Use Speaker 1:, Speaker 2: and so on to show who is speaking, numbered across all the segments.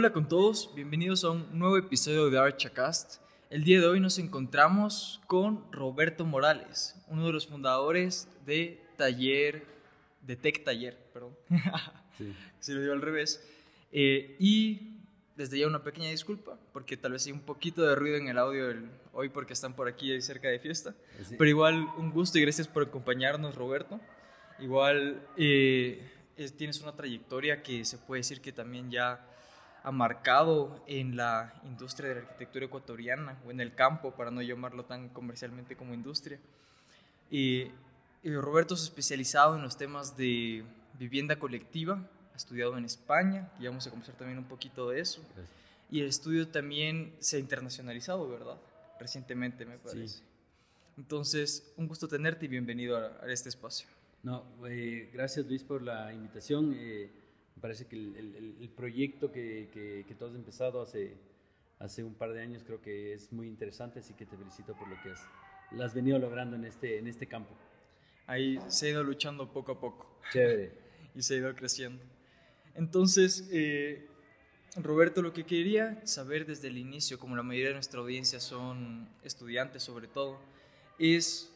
Speaker 1: Hola con todos, bienvenidos a un nuevo episodio de Archacast. El día de hoy nos encontramos con Roberto Morales, uno de los fundadores de Taller, de Tech Taller, perdón. Sí. Se lo dio al revés. Eh, y desde ya una pequeña disculpa, porque tal vez hay un poquito de ruido en el audio hoy porque están por aquí cerca de fiesta. Pero igual un gusto y gracias por acompañarnos, Roberto. Igual eh, tienes una trayectoria que se puede decir que también ya ha marcado en la industria de la arquitectura ecuatoriana o en el campo, para no llamarlo tan comercialmente como industria. Y, Roberto es especializado en los temas de vivienda colectiva, ha estudiado en España, y vamos a conversar también un poquito de eso. Y el estudio también se ha internacionalizado, ¿verdad? Recientemente, me parece. Entonces, un gusto tenerte y bienvenido a, este espacio.
Speaker 2: No, eh, gracias Luis por la invitación. Eh, me parece que el, proyecto que, que, tú has empezado hace, hace un par de años creo que es muy interesante, así que te felicito por lo que has, has venido logrando en este, en este campo.
Speaker 1: Ahí se ha ido luchando poco a poco.
Speaker 2: Chévere.
Speaker 1: y se ha ido creciendo. Entonces, eh, Roberto, lo que quería saber desde el inicio, como la mayoría de nuestra audiencia son estudiantes sobre todo, es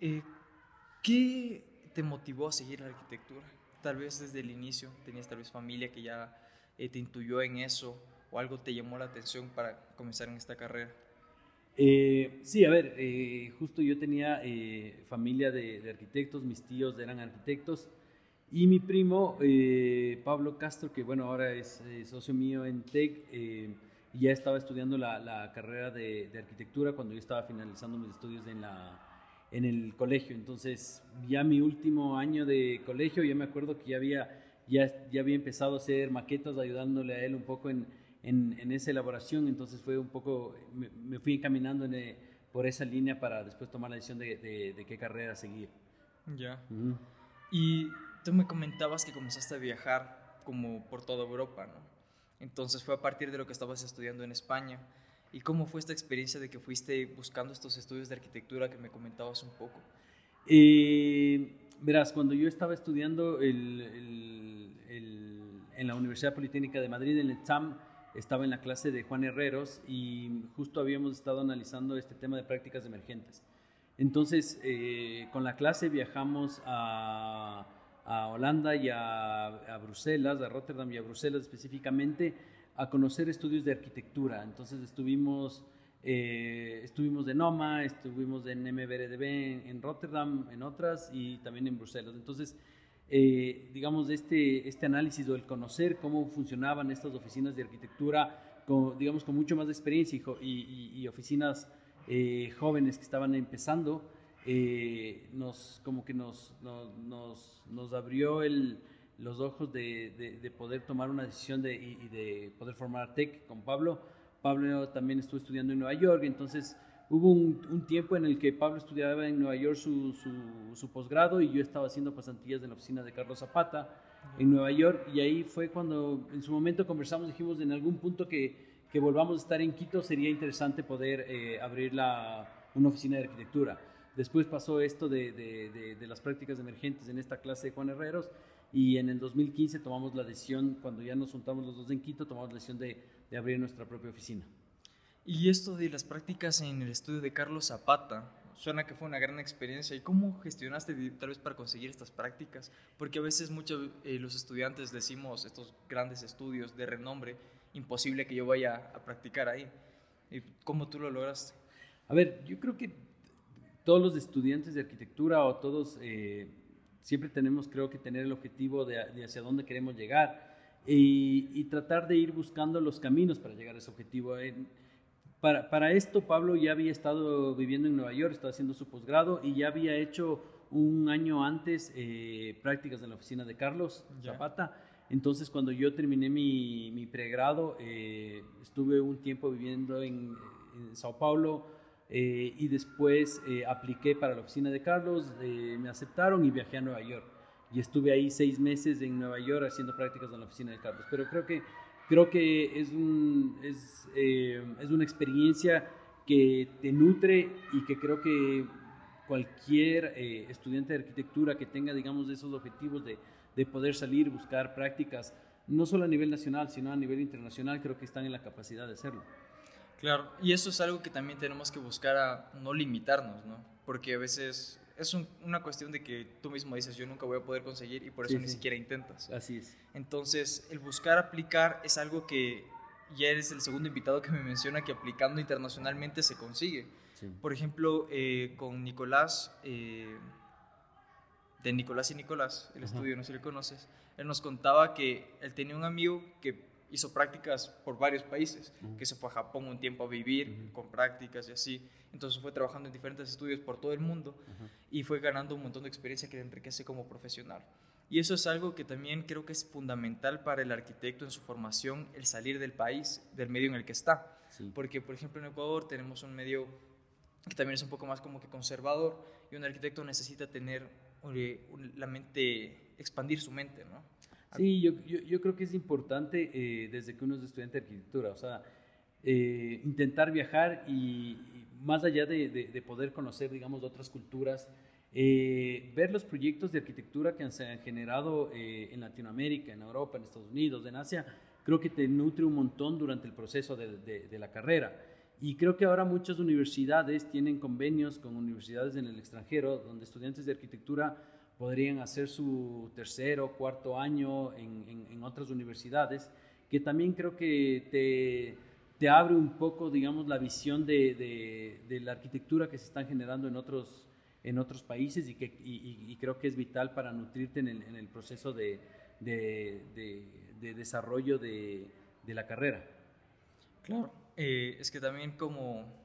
Speaker 1: eh, ¿qué te motivó a seguir la arquitectura? Tal vez desde el inicio tenías tal vez familia que ya eh, te intuyó en eso o algo te llamó la atención para comenzar en esta carrera?
Speaker 2: Eh, sí, a ver, eh, justo yo tenía familia de, arquitectos, mis tíos eran arquitectos y mi primo Pablo Castro, que bueno, ahora es socio mío en TEC, ya estaba estudiando la, carrera de, de, arquitectura cuando yo estaba finalizando mis estudios en la, en el colegio. Entonces, ya mi último año de colegio, ya me acuerdo que ya había, ya, ya había empezado a hacer maquetas ayudándole a él un poco en, en, esa elaboración. Entonces, fue un poco, me, fui encaminando eh, por esa línea para después tomar la decisión de, de, qué carrera seguir.
Speaker 1: Ya. Y tú me comentabas que comenzaste a viajar como por toda Europa, ¿no? Entonces, fue a partir de lo que estabas estudiando en España. ¿Y cómo fue esta experiencia de que fuiste buscando estos estudios de arquitectura que me comentabas un poco?
Speaker 2: Eh, verás, cuando yo estaba estudiando en la Universidad Politécnica de Madrid, en el TAM, estaba en la clase de Juan Herreros y justo habíamos estado analizando este tema de prácticas emergentes. Entonces, eh, con la clase viajamos a, Holanda y a, a, Bruselas, a Rotterdam y a Bruselas específicamente, a conocer estudios de arquitectura. Entonces estuvimos, eh, estuvimos de NOMA, estuvimos en MBRDB en, Rotterdam, en otras y también en Bruselas. Entonces, eh, digamos, este, este análisis o el conocer cómo funcionaban estas oficinas de arquitectura, con, digamos, con mucho más experiencia y, y, oficinas eh, jóvenes que estaban empezando, nos, como que nos, nos, nos abrió el los ojos de, de, poder tomar una decisión de, y, de poder formar TEC con Pablo. Pablo también estuvo estudiando en Nueva York, entonces hubo un, tiempo en el que Pablo estudiaba en Nueva York su, su, su, posgrado y yo estaba haciendo pasantías en la oficina de Carlos Zapata en Nueva York y ahí fue cuando en su momento conversamos, dijimos en algún punto que, que volvamos a estar en Quito sería interesante poder eh, abrir la, una oficina de arquitectura. Después pasó esto de, de, de, las prácticas emergentes en esta clase de Juan Herreros y en el 2015 tomamos la decisión, cuando ya nos juntamos los dos en Quito, tomamos la decisión de, de abrir nuestra propia oficina.
Speaker 1: Y esto de las prácticas en el estudio de Carlos Zapata, suena que fue una gran experiencia. ¿Y cómo gestionaste tal vez para conseguir estas prácticas? Porque a veces muchos eh, los estudiantes decimos estos grandes estudios de renombre, imposible que yo vaya a practicar ahí. ¿Y ¿Cómo tú lo lograste?
Speaker 2: A ver, yo creo que todos los estudiantes de arquitectura o todos eh, siempre tenemos, creo que, tener el objetivo de, hacia dónde queremos llegar y, tratar de ir buscando los caminos para llegar a ese objetivo. para, para, esto, Pablo ya había estado viviendo en Nueva York, estaba haciendo su posgrado y ya había hecho un año antes eh, prácticas en la oficina de Carlos Zapata. Entonces, cuando yo terminé mi, mi pregrado, eh, estuve un tiempo viviendo en, en Sao Paulo, eh, y después eh, apliqué para la oficina de Carlos, eh, me aceptaron y viajé a Nueva York. Y estuve ahí seis meses en Nueva York haciendo prácticas en la oficina de Carlos. Pero creo que, creo que es, un, es, es una experiencia que te nutre y que creo que cualquier estudiante de arquitectura que tenga, digamos, esos objetivos de, de poder salir, buscar prácticas no solo a nivel nacional, sino a nivel internacional, creo que están en la capacidad de hacerlo.
Speaker 1: Claro, y eso es algo que también tenemos que buscar a no limitarnos, ¿no? Porque a veces es una cuestión de que tú mismo dices, yo nunca voy a poder conseguir y por eso ni siquiera intentas.
Speaker 2: Así es.
Speaker 1: Entonces, el buscar aplicar es algo que ya eres el segundo invitado que me menciona que aplicando internacionalmente se consigue. Por ejemplo, eh, con Nicolás, eh, de Nicolás y Nicolás, el estudio, no sé si le conoces, él nos contaba que él tenía un amigo que hizo prácticas por varios países, que se fue a Japón un tiempo a vivir con prácticas y así. Entonces fue trabajando en diferentes estudios por todo el mundo y fue ganando un montón de experiencia que le enriquece como profesional. Y eso es algo que también creo que es fundamental para el arquitecto en su formación, el salir del país, del medio en el que está. Porque, por ejemplo, en Ecuador tenemos un medio que también es un poco más como que conservador y un arquitecto necesita tener la mente, expandir su mente, ¿no?
Speaker 2: Sí, yo, yo, creo que es importante eh, desde que uno es estudiante de arquitectura, o sea, eh, intentar viajar y, más allá de, de, poder conocer, digamos, otras culturas, eh, ver los proyectos de arquitectura que se han generado en Latinoamérica, en Europa, en Estados Unidos, en Asia, creo que te nutre un montón durante el proceso de, de la carrera. Y creo que ahora muchas universidades tienen convenios con universidades en el extranjero, donde estudiantes de arquitectura podrían hacer su tercer o cuarto año en, en, otras universidades, que también creo que te, te, abre un poco, digamos, la visión de, de, la arquitectura que se están generando en otros, en otros países y, que, y, creo que es vital para nutrirte en el, en el proceso de, de desarrollo de, la carrera.
Speaker 1: Claro, eh, es que también como...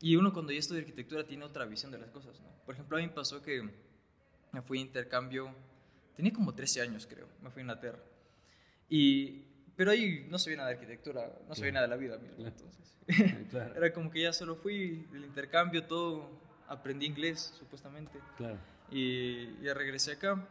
Speaker 1: Y uno cuando ya estudia arquitectura tiene otra visión de las cosas, ¿no? Por ejemplo, a mí me pasó que me fui a intercambio, tenía como 13 años creo, me fui a Inglaterra. Y, pero ahí no sabía nada de arquitectura, no sabía nada de la vida mismo, entonces. Era como que ya solo fui del intercambio, todo, aprendí inglés supuestamente.
Speaker 2: Claro.
Speaker 1: Y ya regresé acá.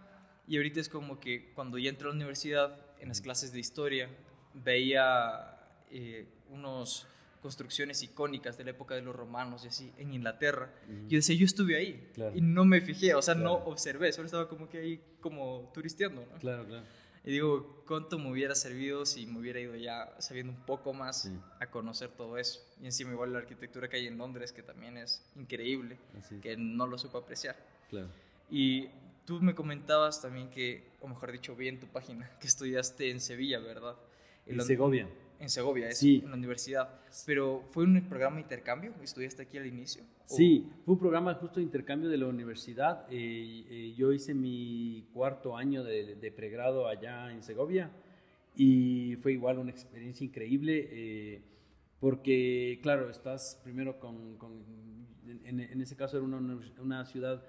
Speaker 1: Y ahorita es como que cuando ya entré a la universidad, en las clases de historia, veía eh, unos construcciones icónicas de la época de los romanos y así en Inglaterra. Yo decía, yo estuve ahí y no me fijé, o sea, no observé, solo estaba como que ahí como turisteando, ¿no?
Speaker 2: Claro, claro.
Speaker 1: Y digo, ¿cuánto me hubiera servido si me hubiera ido ya sabiendo un poco más a conocer todo eso? Y encima igual la arquitectura que hay en Londres, que también es increíble, que no lo supo apreciar.
Speaker 2: Claro.
Speaker 1: Y tú me comentabas también que, o mejor dicho, vi en tu página, que estudiaste en Sevilla, ¿verdad?
Speaker 2: En, Segovia
Speaker 1: en Segovia, es en la universidad. Pero ¿fue un programa de intercambio? ¿Estudiaste aquí al inicio?
Speaker 2: Sí, fue un programa justo de intercambio de la universidad. Eh, eh, yo hice mi cuarto año de, pregrado allá en Segovia y fue igual una experiencia increíble eh, porque, claro, estás primero con, en, ese caso era una, una ciudad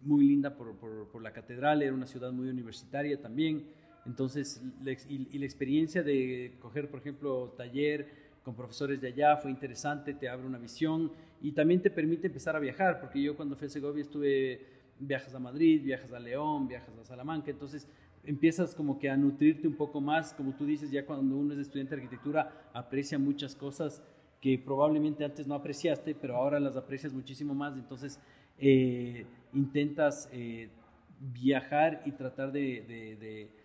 Speaker 2: muy linda por, por, por la catedral, era una ciudad muy universitaria también entonces, y, la experiencia de coger, por ejemplo, taller con profesores de allá fue interesante, te abre una visión y también te permite empezar a viajar, porque yo cuando fui a Segovia estuve, viajas a Madrid, viajas a León, viajas a Salamanca, entonces empiezas como que a nutrirte un poco más, como tú dices, ya cuando uno es estudiante de arquitectura aprecia muchas cosas que probablemente antes no apreciaste, pero ahora las aprecias muchísimo más, entonces eh, intentas eh, viajar y tratar de de,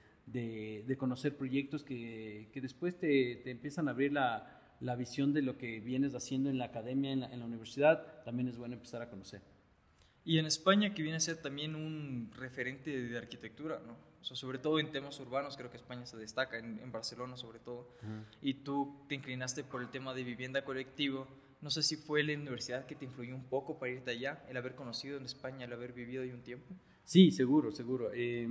Speaker 2: conocer proyectos que, que después te, te, empiezan a abrir la, la, visión de lo que vienes haciendo en la academia, en la, en la, universidad, también es bueno empezar a conocer.
Speaker 1: Y en España, que viene a ser también un referente de arquitectura, ¿no? O sea, sobre todo en temas urbanos, creo que España se destaca, en, en Barcelona sobre todo. Y tú te inclinaste por el tema de vivienda colectiva. No sé si fue la universidad que te influyó un poco para irte allá, el haber conocido en España, el haber vivido ahí un tiempo.
Speaker 2: Sí, seguro, seguro. Eh,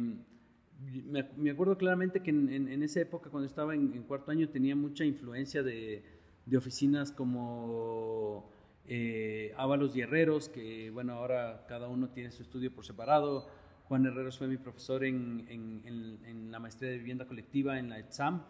Speaker 2: me, acuerdo claramente que en, esa época, cuando estaba en, cuarto año, tenía mucha influencia de, oficinas como eh, Ábalos y Herreros, que bueno, ahora cada uno tiene su estudio por separado. Juan Herreros fue mi profesor en, en la maestría de vivienda colectiva en la ETSAM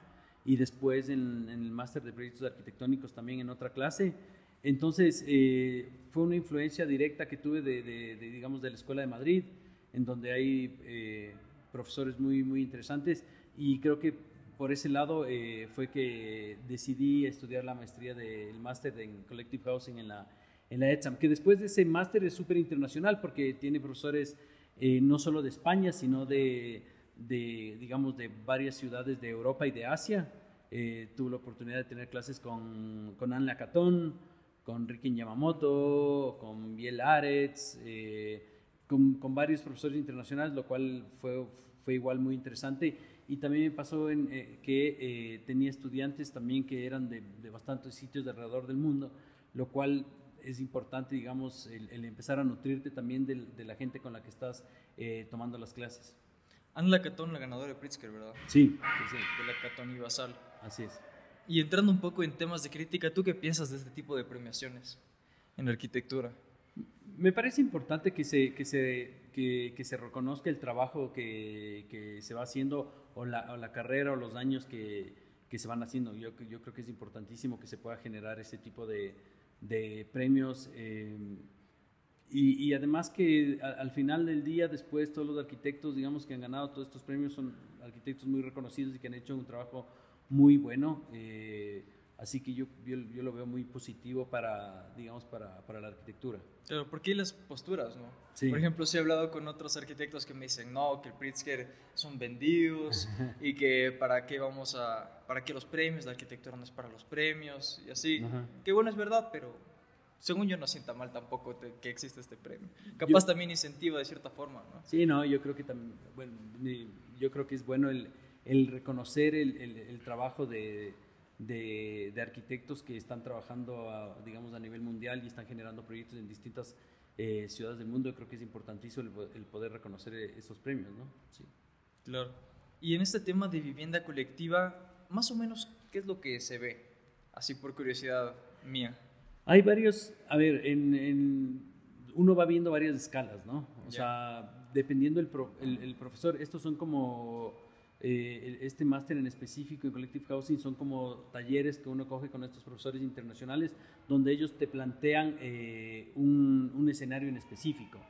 Speaker 2: y después en, el máster de proyectos arquitectónicos también en otra clase. Entonces, eh, fue una influencia directa que tuve de, digamos, de la Escuela de Madrid, en donde hay... Eh, profesores muy, muy interesantes y creo que por ese lado eh, fue que decidí estudiar la maestría del máster en Collective Housing en la, en la ETSAM, que después de ese máster es súper internacional porque tiene profesores eh, no solo de España, sino de, de, digamos, de varias ciudades de Europa y de Asia. Eh, tuve la oportunidad de tener clases con, con Anne Lacatón, con Ricky Yamamoto, con Biel Aretz, eh, con, con, varios profesores internacionales, lo cual fue, fue igual muy interesante. Y también me pasó en, eh, que eh, tenía estudiantes también que eran de, de, bastantes sitios de alrededor del mundo, lo cual es importante, digamos, el, el empezar a nutrirte también de, de, la gente con la que estás eh, tomando las clases.
Speaker 1: Ana Lacatón, la ganadora de Pritzker, ¿verdad?
Speaker 2: Sí, sí, sí.
Speaker 1: De Lacatón y Basal.
Speaker 2: Así es.
Speaker 1: Y entrando un poco en temas de crítica, ¿tú qué piensas de este tipo de premiaciones en la arquitectura?
Speaker 2: Me parece importante que se, que se, que, se reconozca el trabajo que, que, se va haciendo o la, o la carrera o los años que, que se van haciendo. Yo, yo creo que es importantísimo que se pueda generar ese tipo de, de premios. Eh, y, y, además que al, al, final del día, después todos los arquitectos, digamos, que han ganado todos estos premios son arquitectos muy reconocidos y que han hecho un trabajo muy bueno. Eh, así que yo, yo, yo, lo veo muy positivo para, digamos, para, para la arquitectura.
Speaker 1: Claro, porque las posturas, ¿no?
Speaker 2: Sí.
Speaker 1: Por ejemplo, sí he hablado con otros arquitectos que me dicen, no, que el Pritzker son vendidos y que para qué vamos a, para qué los premios, la arquitectura no es para los premios y así. Ajá. Que bueno, es verdad, pero según yo no sienta mal tampoco te, que existe este premio. Capaz yo, también incentiva de cierta forma, ¿no?
Speaker 2: Sí, no, yo creo que también, bueno, yo creo que es bueno el, el reconocer el, el, el trabajo de, de, de, arquitectos que están trabajando, a, digamos, a nivel mundial y están generando proyectos en distintas eh, ciudades del mundo. Yo creo que es importantísimo el, poder reconocer esos premios, ¿no?
Speaker 1: Sí. Claro. Y en este tema de vivienda colectiva, más o menos, ¿qué es lo que se ve? Así por curiosidad mía.
Speaker 2: Hay varios, a ver, en, en, uno va viendo varias escalas, ¿no? O yeah. sea, dependiendo el, pro, el, el, profesor, estos son como, eh, este máster en específico en Collective Housing son como talleres que uno coge con estos profesores internacionales, donde ellos te plantean eh, un, un, escenario en específico.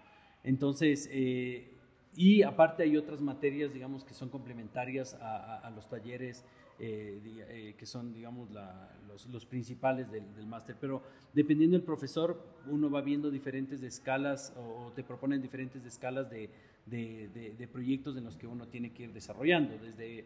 Speaker 2: Entonces, eh, y aparte hay otras materias, digamos, que son complementarias a, a, a los talleres eh, eh, que son, digamos, la, los, los, principales del, del máster. Pero dependiendo del profesor, uno va viendo diferentes escalas o, te proponen diferentes escalas de, de, de, de, proyectos en los que uno tiene que ir desarrollando. Desde,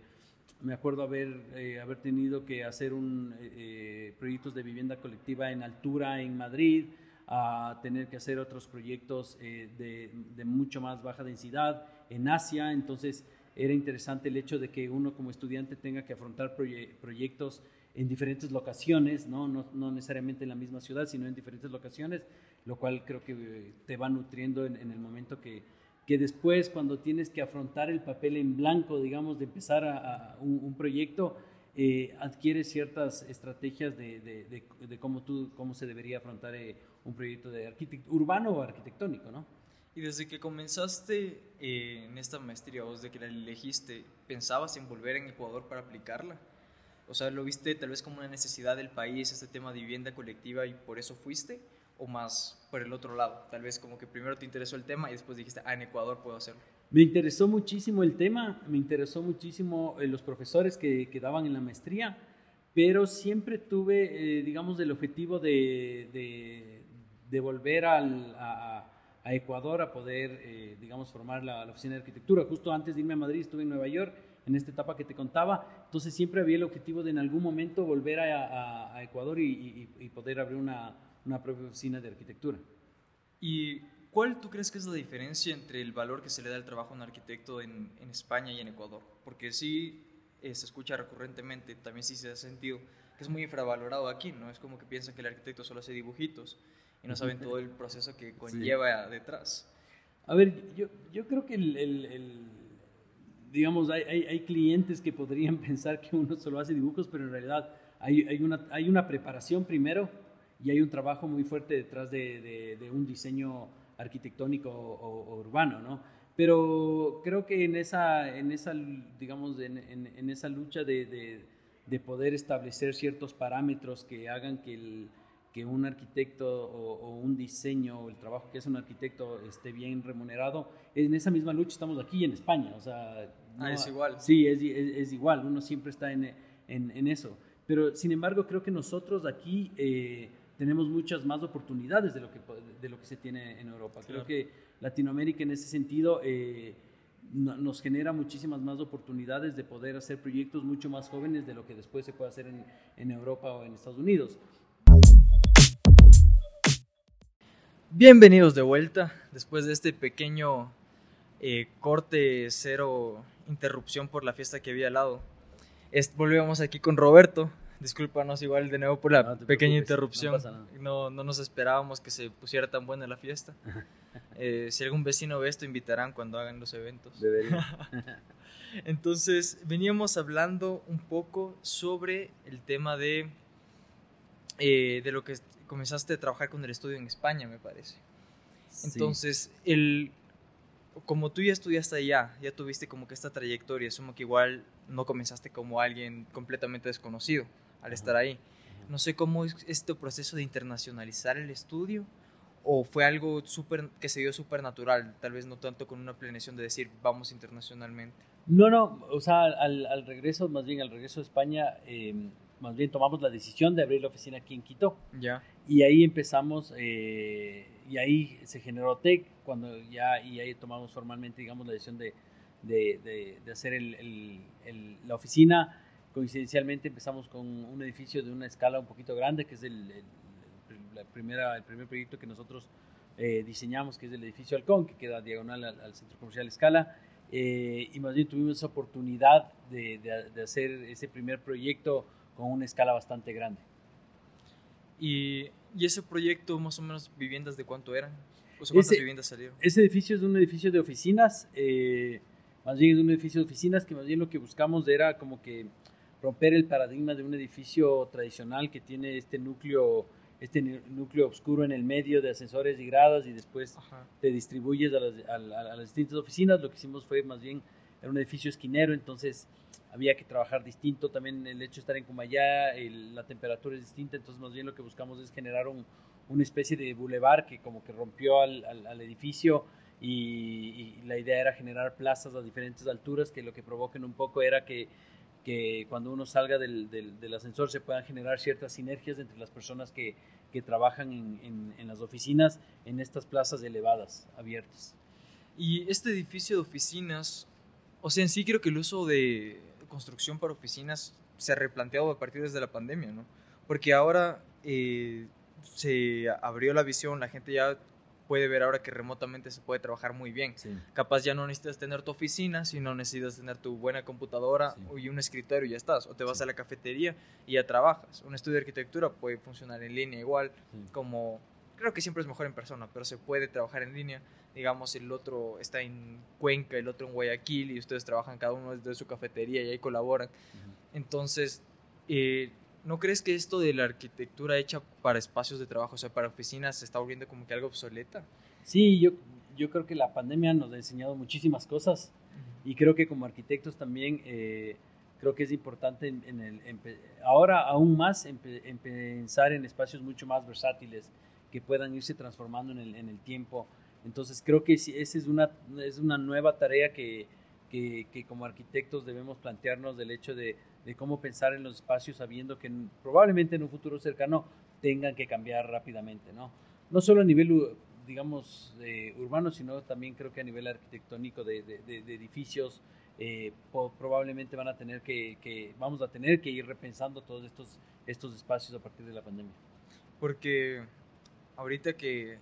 Speaker 2: me acuerdo haber, eh, haber tenido que hacer un, eh, proyectos de vivienda colectiva en altura en Madrid, a tener que hacer otros proyectos eh, de, de mucho más baja densidad en Asia. Entonces, era interesante el hecho de que uno como estudiante tenga que afrontar proye proyectos en diferentes locaciones, ¿no? No, no necesariamente en la misma ciudad, sino en diferentes locaciones, lo cual creo que te va nutriendo en, en el momento que, que después cuando tienes que afrontar el papel en blanco, digamos, de empezar a, un, proyecto, eh, adquieres ciertas estrategias de, de, de, de, cómo, tú, cómo se debería afrontar eh, un proyecto de urbano o arquitectónico, ¿no?
Speaker 1: Y desde que comenzaste eh, en esta maestría, o desde que la elegiste, ¿pensabas en volver en Ecuador para aplicarla? O sea, ¿lo viste tal vez como una necesidad del país, este tema de vivienda colectiva, y por eso fuiste? ¿O más por el otro lado? Tal vez como que primero te interesó el tema y después dijiste, ah, en Ecuador puedo hacerlo.
Speaker 2: Me interesó muchísimo el tema, me interesó muchísimo eh, los profesores que, que, daban en la maestría, pero siempre tuve, eh, digamos, el objetivo de, de, de volver al, a, a Ecuador a poder, eh, digamos, formar la, la, oficina de arquitectura. Justo antes de irme a Madrid estuve en Nueva York, en esta etapa que te contaba, entonces siempre había el objetivo de en algún momento volver a, a, a Ecuador y, y, y, poder abrir una, una propia oficina de arquitectura.
Speaker 1: ¿Y cuál tú crees que es la diferencia entre el valor que se le da al trabajo a un arquitecto en, en España y en Ecuador? Porque sí eh, se escucha recurrentemente, también sí se ha sentido que es muy infravalorado aquí, ¿no? Es como que piensan que el arquitecto solo hace dibujitos y no saben todo el proceso que conlleva sí. detrás.
Speaker 2: A ver, yo, yo creo que el, el, el digamos, hay, hay, hay, clientes que podrían pensar que uno solo hace dibujos, pero en realidad hay, hay, una, hay una preparación primero y hay un trabajo muy fuerte detrás de, de, de un diseño arquitectónico o, o, urbano, ¿no? Pero creo que en esa, en esa digamos, en, en, en esa lucha de, de, poder establecer ciertos parámetros que hagan que el, que un arquitecto o, o, un diseño o el trabajo que es un arquitecto esté bien remunerado, en esa misma lucha estamos aquí en España, o sea...
Speaker 1: No, ah, es igual.
Speaker 2: Sí, es, es, es, igual, uno siempre está en, en, en, eso. Pero, sin embargo, creo que nosotros aquí eh, tenemos muchas más oportunidades de lo que, de lo que se tiene en Europa. Creo claro. que Latinoamérica en ese sentido... Eh, nos genera muchísimas más oportunidades de poder hacer proyectos mucho más jóvenes de lo que después se puede hacer en, en Europa o en Estados Unidos.
Speaker 1: Bienvenidos de vuelta después de este pequeño eh, corte cero interrupción por la fiesta que había al lado. volvemos aquí con Roberto. Discúlpanos igual de nuevo por la pequeña interrupción. No, no, nos esperábamos que se pusiera tan buena la fiesta. Eh, si algún vecino ve esto, invitarán cuando hagan los eventos. Entonces, veníamos hablando un poco sobre el tema de, eh, de lo que comenzaste a trabajar con el estudio en España, me parece. Entonces, el, como tú ya estudiaste allá, ya tuviste como que esta trayectoria, asumo que igual no comenzaste como alguien completamente desconocido al estar ahí. No sé cómo es este proceso de internacionalizar el estudio o fue algo super, que se dio súper natural, tal vez no tanto con una planeación de decir vamos internacionalmente.
Speaker 2: No, no, o sea, al, al regreso, más bien al regreso de España, em, más bien tomamos la decisión de abrir la oficina aquí en Quito.
Speaker 1: Ya.
Speaker 2: Y ahí empezamos, eh, y ahí se generó TEC, cuando ya, y ahí tomamos formalmente, digamos, la decisión de, de, de, hacer el, el, la oficina. Coincidencialmente empezamos con un edificio de una escala un poquito grande, que es el, la primera, el primer proyecto que nosotros eh, diseñamos, que es el edificio Halcón, que queda diagonal al, Centro Comercial Escala. Eh, y más bien tuvimos esa oportunidad de, de, hacer ese primer proyecto con una escala bastante grande.
Speaker 1: ¿Y, y ese proyecto, más o menos, viviendas de cuánto eran? ¿Cuántas viviendas salieron?
Speaker 2: Ese edificio es un edificio de oficinas, eh, más bien es un edificio de oficinas que más bien lo que buscamos era como que romper el paradigma de un edificio tradicional que tiene este núcleo este núcleo oscuro en el medio de ascensores y gradas y después te distribuyes a las, a las, distintas oficinas. Lo que hicimos fue más bien, era un edificio esquinero, entonces había que trabajar distinto. También el hecho de estar en Cumayá, la temperatura es distinta, entonces más bien lo que buscamos es generar un, una especie de bulevar que como que rompió al, al, edificio y, la idea era generar plazas a diferentes alturas que lo que provoquen un poco era que, que cuando uno salga del, del, ascensor se puedan generar ciertas sinergias entre las personas que, que trabajan en, en, en las oficinas en estas plazas elevadas, abiertas.
Speaker 1: Y este edificio de oficinas, o sea, en sí creo que el uso de construcción para oficinas se ha replanteado a partir desde la pandemia, ¿no? Porque ahora eh, se abrió la visión, la gente ya puede ver ahora que remotamente se puede trabajar muy bien. Capaz ya no necesitas tener tu oficina, sino necesitas tener tu buena computadora y un escritorio y ya estás. O te vas a la cafetería y ya trabajas. Un estudio de arquitectura puede funcionar en línea igual, como creo que siempre es mejor en persona, pero se puede trabajar en línea digamos, el otro está en Cuenca, el otro en Guayaquil, y ustedes trabajan cada uno desde su cafetería y ahí colaboran. Entonces, eh, ¿no crees que esto de la arquitectura hecha para espacios de trabajo, o sea, para oficinas, se está volviendo como que algo obsoleta?
Speaker 2: Sí, yo, yo creo que la pandemia nos ha enseñado muchísimas cosas y creo que como arquitectos también eh, creo que es importante ahora aún más en, pensar en espacios mucho más versátiles que puedan irse transformando en el, el tiempo entonces creo que esa es una, es una nueva tarea que, que, como arquitectos debemos plantearnos del hecho de, de, cómo pensar en los espacios sabiendo que probablemente en un futuro cercano tengan que cambiar rápidamente, ¿no? No solo a nivel, digamos, urbano, sino también creo que a nivel arquitectónico de, de edificios, eh, probablemente van a tener que, que, vamos a tener que ir repensando todos estos, estos espacios a partir de la pandemia.
Speaker 1: Porque ahorita que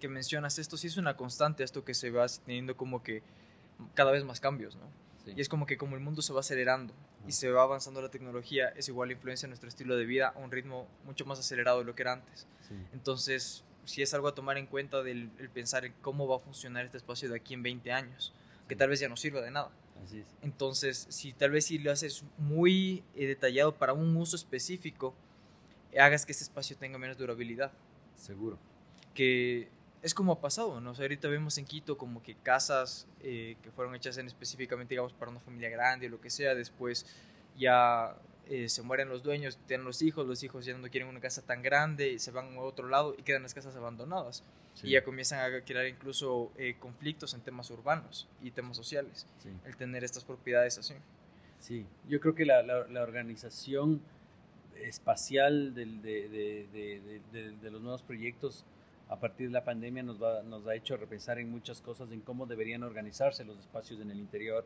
Speaker 1: que mencionas, esto sí es una constante, esto que se va teniendo como que cada vez más cambios, ¿no? Y es como que como el mundo se va acelerando y se va avanzando la tecnología, es igual influencia en nuestro estilo de vida a un ritmo mucho más acelerado de lo que era antes. Entonces, sí es algo a tomar en cuenta del pensar en cómo va a funcionar este espacio de aquí en 20 años, que tal vez ya no sirva de nada. Entonces, si tal vez si lo haces muy eh, detallado para un uso específico, hagas que este espacio tenga menos durabilidad.
Speaker 2: Seguro.
Speaker 1: Que es como ha pasado, ¿no? ahorita vemos en Quito como que casas eh, que fueron hechas en específicamente, digamos, para una familia grande o lo que sea, después ya eh, se mueren los dueños, tienen los hijos, los hijos ya no quieren una casa tan grande y se van a otro lado y quedan las casas abandonadas. Y ya comienzan a crear incluso eh, conflictos en temas urbanos y temas sociales, el tener estas propiedades así.
Speaker 2: Sí, yo creo que la, la, organización espacial del, de, de, de, de, los nuevos proyectos a partir de la pandemia nos, nos ha hecho repensar en muchas cosas, en cómo deberían organizarse los espacios en el interior.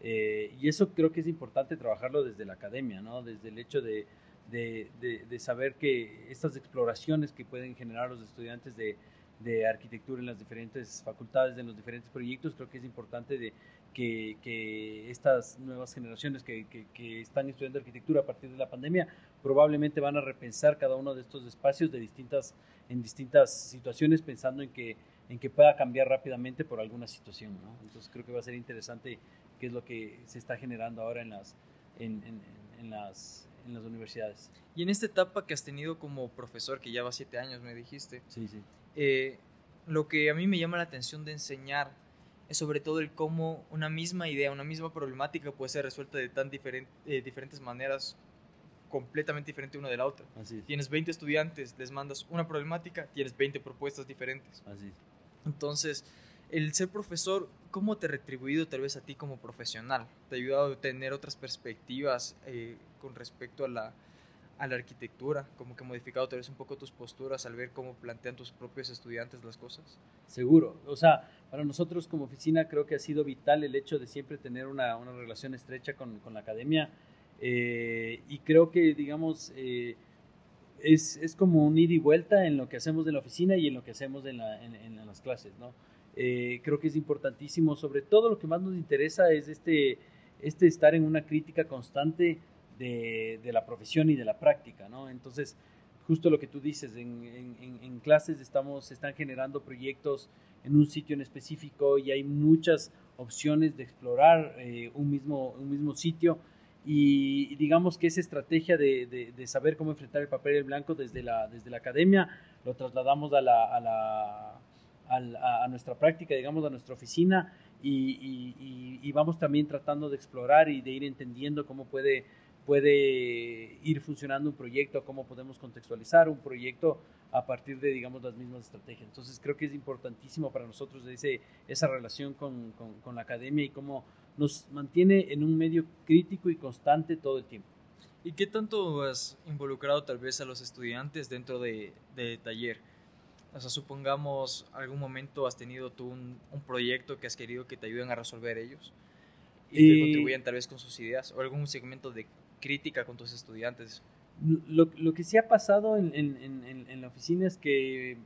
Speaker 2: Eh, y eso creo que es importante trabajarlo desde la academia, ¿no? desde el hecho de, de, de, saber que estas exploraciones que pueden generar los estudiantes de, de arquitectura en las diferentes facultades, en los diferentes proyectos, creo que es importante de que, que estas nuevas generaciones que, que, están estudiando arquitectura a partir de la pandemia probablemente van a repensar cada uno de estos espacios de distintas, en distintas situaciones pensando en que, en que pueda cambiar rápidamente por alguna situación. ¿no? Entonces creo que va a ser interesante qué es lo que se está generando ahora en las, en, en, en las, en las universidades.
Speaker 1: Y en esta etapa que has tenido como profesor, que ya va siete años, me dijiste,
Speaker 2: sí, sí.
Speaker 1: Eh, lo que a mí me llama la atención de enseñar es sobre todo el cómo una misma idea, una misma problemática puede ser resuelta de tan eh, diferentes maneras completamente diferente una de la otra. Tienes 20 estudiantes, les mandas una problemática, tienes 20 propuestas diferentes.
Speaker 2: Así
Speaker 1: Entonces, el ser profesor, ¿cómo te ha retribuido tal vez a ti como profesional? ¿Te ha ayudado a tener otras perspectivas eh, con respecto a la, a la arquitectura, como que modificado tal vez un poco tus posturas al ver cómo plantean tus propios estudiantes las cosas?
Speaker 2: Seguro, o sea, para nosotros como oficina creo que ha sido vital el hecho de siempre tener una, una relación estrecha con, con la academia eh, y creo que, digamos, eh, es, es, como un ida y vuelta en lo que hacemos en la oficina y en lo que hacemos en, la, en, en las clases, ¿no? Eh, creo que es importantísimo, sobre todo lo que más nos interesa es este, este estar en una crítica constante de, la profesión y de la práctica, ¿no? Entonces, justo lo que tú dices, en, clases estamos, se están generando proyectos en un sitio en específico y hay muchas opciones de explorar eh, un, mismo, un mismo sitio y, digamos que esa estrategia de, saber cómo enfrentar el papel y el blanco desde la, desde la academia lo trasladamos a, la, a, la, a, nuestra práctica, digamos, a nuestra oficina y, y, vamos también tratando de explorar y de ir entendiendo cómo puede puede ir funcionando un proyecto, cómo podemos contextualizar un proyecto a partir de, digamos, las mismas estrategias. Entonces creo que es importantísimo para nosotros ese, esa relación con, con, la academia y cómo nos mantiene en un medio crítico y constante todo el tiempo.
Speaker 1: ¿Y qué tanto has involucrado tal vez a los estudiantes dentro de, de taller? O sea, supongamos algún momento has tenido tú un, un proyecto que has querido que te ayuden a resolver ellos y, y, que contribuyan tal vez con sus ideas o algún segmento de crítica con tus estudiantes?
Speaker 2: Lo, lo que sí ha pasado en, en, en, la oficina es que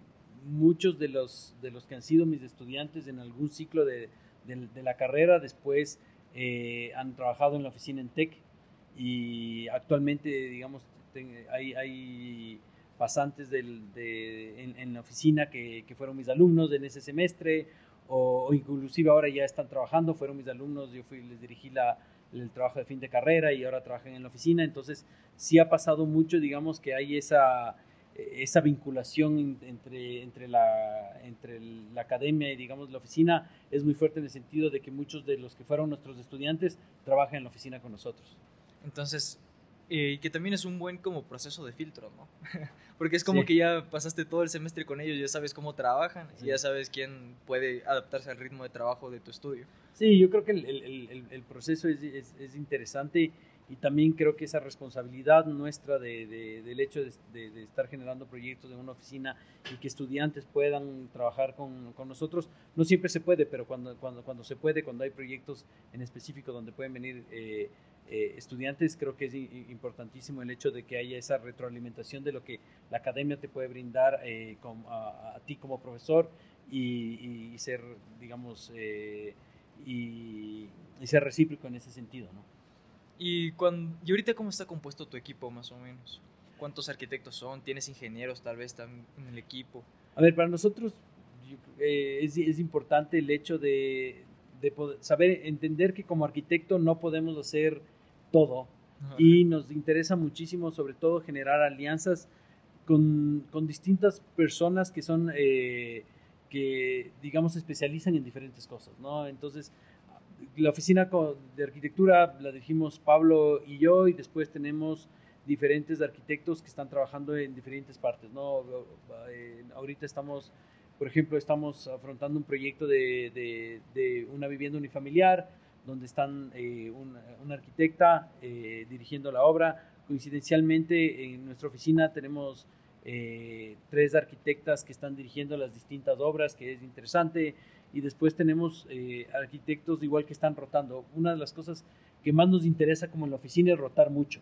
Speaker 2: muchos de los, de los que han sido mis estudiantes en algún ciclo de, de, la carrera después eh, han trabajado en la oficina en TEC y actualmente, digamos, hay, hay pasantes del, de, en, la oficina que, que, fueron mis alumnos en ese semestre o, o, inclusive ahora ya están trabajando, fueron mis alumnos, yo fui, les dirigí la, el trabajo de fin de carrera y ahora trabajan en la oficina, entonces sí ha pasado mucho, digamos, que hay esa, esa vinculación entre, entre, la, entre la academia y, digamos, la oficina es muy fuerte en el sentido de que muchos de los que fueron nuestros estudiantes trabajan en la oficina con nosotros.
Speaker 1: Entonces, y que también es un buen como proceso de filtro, ¿no? Porque es como que ya pasaste todo el semestre con ellos, ya sabes cómo trabajan y ya sabes quién puede adaptarse al ritmo de trabajo de tu estudio.
Speaker 2: Sí, yo creo que el, el, el, proceso es, es, es, interesante y también creo que esa responsabilidad nuestra de, de, del hecho de, de, estar generando proyectos en una oficina y que estudiantes puedan trabajar con, con, nosotros, no siempre se puede, pero cuando, cuando, cuando se puede, cuando hay proyectos en específico donde pueden venir eh, eh, estudiantes, creo que es importantísimo el hecho de que haya esa retroalimentación de lo que la academia te puede brindar eh, a, a, ti como profesor y, y ser, digamos, eh, y, ser recíproco en ese sentido, ¿no?
Speaker 1: ¿Y, cuando, ¿Y ahorita cómo está compuesto tu equipo, más o menos? ¿Cuántos arquitectos son? ¿Tienes ingenieros tal vez también en el equipo?
Speaker 2: A ver, para nosotros eh, es, es, importante el hecho de, de poder saber, entender que como arquitecto no podemos hacer todo y nos interesa muchísimo sobre todo generar alianzas con, con distintas personas que son... Eh, que, digamos, se especializan en diferentes cosas, ¿no? Entonces, la oficina de arquitectura la dirigimos Pablo y yo, y después tenemos diferentes arquitectos que están trabajando en diferentes partes, ¿no? Ahorita estamos, por ejemplo, estamos afrontando un proyecto de, de, una vivienda unifamiliar, donde están eh, una, arquitecta eh, dirigiendo la obra. Coincidencialmente, en nuestra oficina tenemos eh, tres arquitectas que están dirigiendo las distintas obras, que es interesante, y después tenemos eh, arquitectos igual que están rotando. Una de las cosas que más nos interesa como en la oficina es rotar mucho.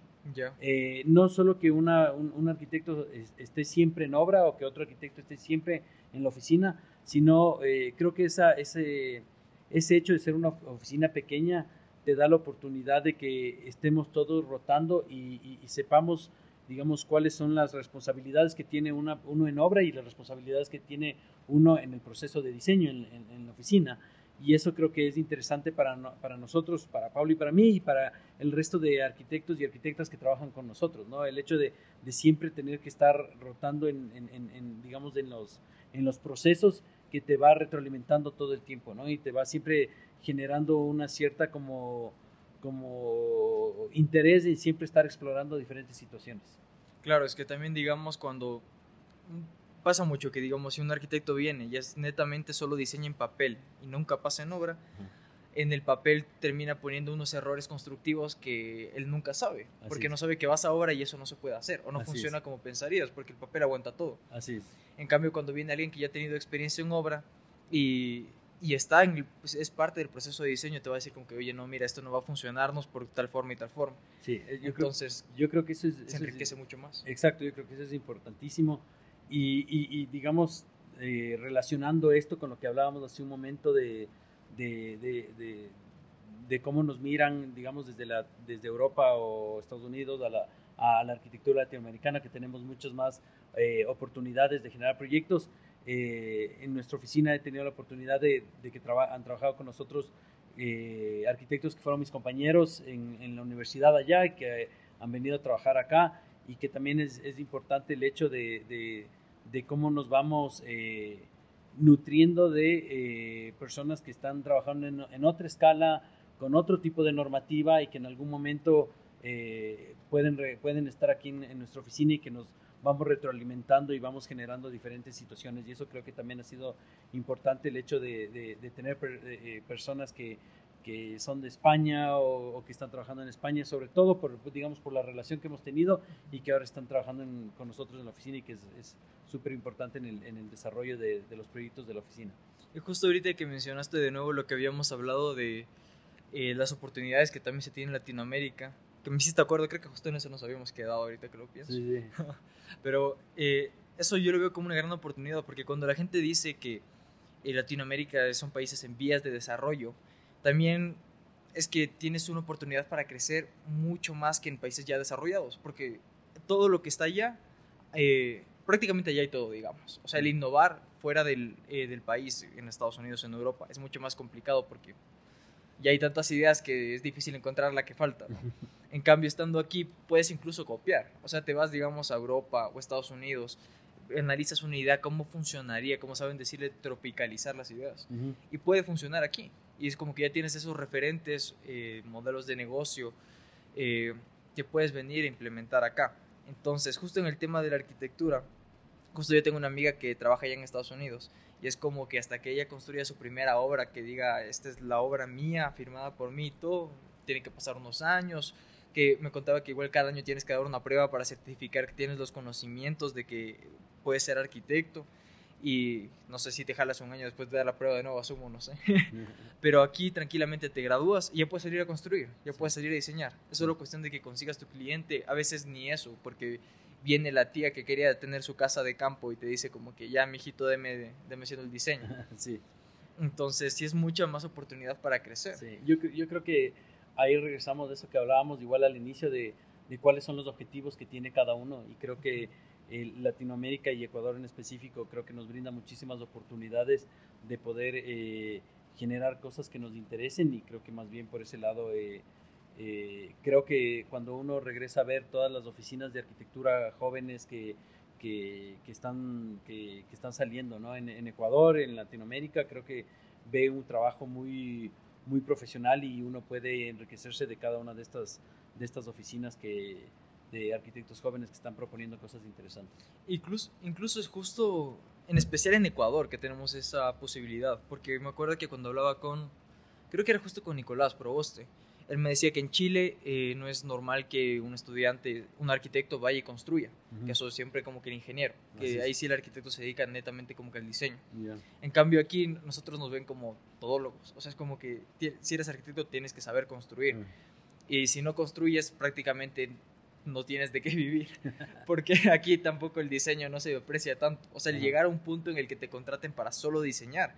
Speaker 2: Eh, no solo que una, un, arquitecto esté siempre en obra o que otro arquitecto esté siempre en la oficina, sino creo que esa, ese, ese hecho de ser una oficina pequeña te da la oportunidad de que estemos todos rotando y, sepamos, digamos, cuáles son las responsabilidades que tiene una, uno en obra y las responsabilidades que tiene uno en el proceso de diseño en, la oficina. Y eso creo que es interesante para, para nosotros, para Pablo y para mí y para el resto de arquitectos y arquitectas que trabajan con nosotros, ¿no? El hecho de, de siempre tener que estar rotando en, en, digamos, en los, en los procesos que te va retroalimentando todo el tiempo, ¿no? Y te va siempre generando una cierta como, como interés en siempre estar explorando diferentes situaciones.
Speaker 1: Claro, es que también digamos cuando pasa mucho que digamos si un arquitecto viene y es netamente solo diseña en papel y nunca pasa en obra, en el papel termina poniendo unos errores constructivos que él nunca sabe, porque no sabe que vas a obra y eso no se puede hacer o no funciona como pensarías, porque el papel aguanta todo.
Speaker 2: Así es.
Speaker 1: En cambio, cuando viene alguien que ya ha tenido experiencia en obra y y está en pues, es parte del proceso de diseño, te va a decir como que, oye, no, mira, esto no va a funcionarnos por tal forma y tal forma.
Speaker 2: Sí, eh, yo Entonces, creo, yo creo que eso, es,
Speaker 1: se enriquece mucho más.
Speaker 2: Exacto, yo creo que eso es importantísimo. Y, y, digamos, eh, relacionando esto con lo que hablábamos hace un momento de, de, de, de, cómo nos miran, digamos, desde, la, desde Europa o Estados Unidos a la, a la arquitectura latinoamericana, que tenemos muchas más eh, oportunidades de generar proyectos. Eh, en nuestra oficina he tenido la oportunidad de, que han trabajado con nosotros eh, arquitectos que fueron mis compañeros en, la universidad allá y que han venido a trabajar acá y que también es, importante el hecho de, cómo nos vamos nutriendo de personas que están trabajando en, otra escala, con otro tipo de normativa y que en algún momento pueden, pueden estar aquí en nuestra oficina y que nos vamos retroalimentando y vamos generando diferentes situaciones. Y eso creo que también ha sido importante el hecho de, tener eh, personas que, que, son de España o, que están trabajando en España, sobre todo por, digamos, por la relación que hemos tenido y que ahora están trabajando con nosotros en la oficina y que es súper importante en el, en el, desarrollo de, los proyectos de la oficina.
Speaker 1: Y justo ahorita que mencionaste de nuevo lo que habíamos hablado de eh, las oportunidades que también se tienen en Latinoamérica, que me hiciste acuerdo, creo que justo en eso nos habíamos quedado ahorita que lo pienso.
Speaker 2: Sí,
Speaker 1: Pero eh, eso yo lo veo como una gran oportunidad, porque cuando la gente dice que eh, Latinoamérica son países en vías de desarrollo, también es que tienes una oportunidad para crecer mucho más que en países ya desarrollados, porque todo lo que está allá, eh, prácticamente allá hay todo, digamos. O sea, el innovar fuera del, del país, en Estados Unidos, en Europa, es mucho más complicado porque ya hay tantas ideas que es difícil encontrar la que falta. En cambio, estando aquí, puedes incluso copiar. O sea, te vas, digamos, a Europa o Estados Unidos, analizas una idea, cómo funcionaría, cómo saben decirle tropicalizar las ideas. Y puede funcionar aquí. Y es como que ya tienes esos referentes, eh, modelos de negocio eh, que puedes venir a implementar acá. Entonces, justo en el tema de la arquitectura, justo yo tengo una amiga que trabaja allá en Estados Unidos y es como que hasta que ella construya su primera obra, que diga, esta es la obra mía, firmada por mí todo, tiene que pasar unos años, que me contaba que igual cada año tienes que dar una prueba para certificar que tienes los conocimientos de que puedes ser arquitecto y no sé si te jalas un año después de dar la prueba de nuevo, asumo, no sé. Pero aquí tranquilamente te gradúas y ya puedes salir a construir, ya puedes salir a diseñar. Es solo cuestión de que consigas tu cliente, a veces ni eso, porque viene la tía que quería tener su casa de campo y te dice como que ya, mijito, deme, deme haciendo el diseño.
Speaker 2: Sí.
Speaker 1: Entonces sí es mucha más oportunidad para crecer.
Speaker 2: Sí, yo, yo creo que ahí regresamos de eso que hablábamos igual al inicio de, de cuáles son los objetivos que tiene cada uno y creo que Latinoamérica y Ecuador en específico creo que nos brinda muchísimas oportunidades de poder eh, generar cosas que nos interesen y creo que más bien por ese lado eh, eh, creo que cuando uno regresa a ver todas las oficinas de arquitectura jóvenes que, que, que están, que, que, están saliendo ¿no? en, en Ecuador, en Latinoamérica, creo que ve un trabajo muy, muy profesional y uno puede enriquecerse de cada una de estas, de estas oficinas que, de arquitectos jóvenes que están proponiendo cosas interesantes.
Speaker 1: Incluso, incluso es justo, en especial en Ecuador, que tenemos esa posibilidad, porque me acuerdo que cuando hablaba con, creo que era justo con Nicolás Proboste, él me decía que en Chile eh, no es normal que un estudiante, un arquitecto vaya y construya, que eso siempre como que el ingeniero, que ahí sí el arquitecto se dedica netamente como que al diseño. En cambio aquí nosotros nos ven como todólogos, o sea, es como que si eres arquitecto tienes que saber construir. Mm. Y si no construyes prácticamente no tienes de qué vivir, porque aquí tampoco el diseño no se aprecia tanto. O sea, el llegar a un punto en el que te contraten para solo diseñar,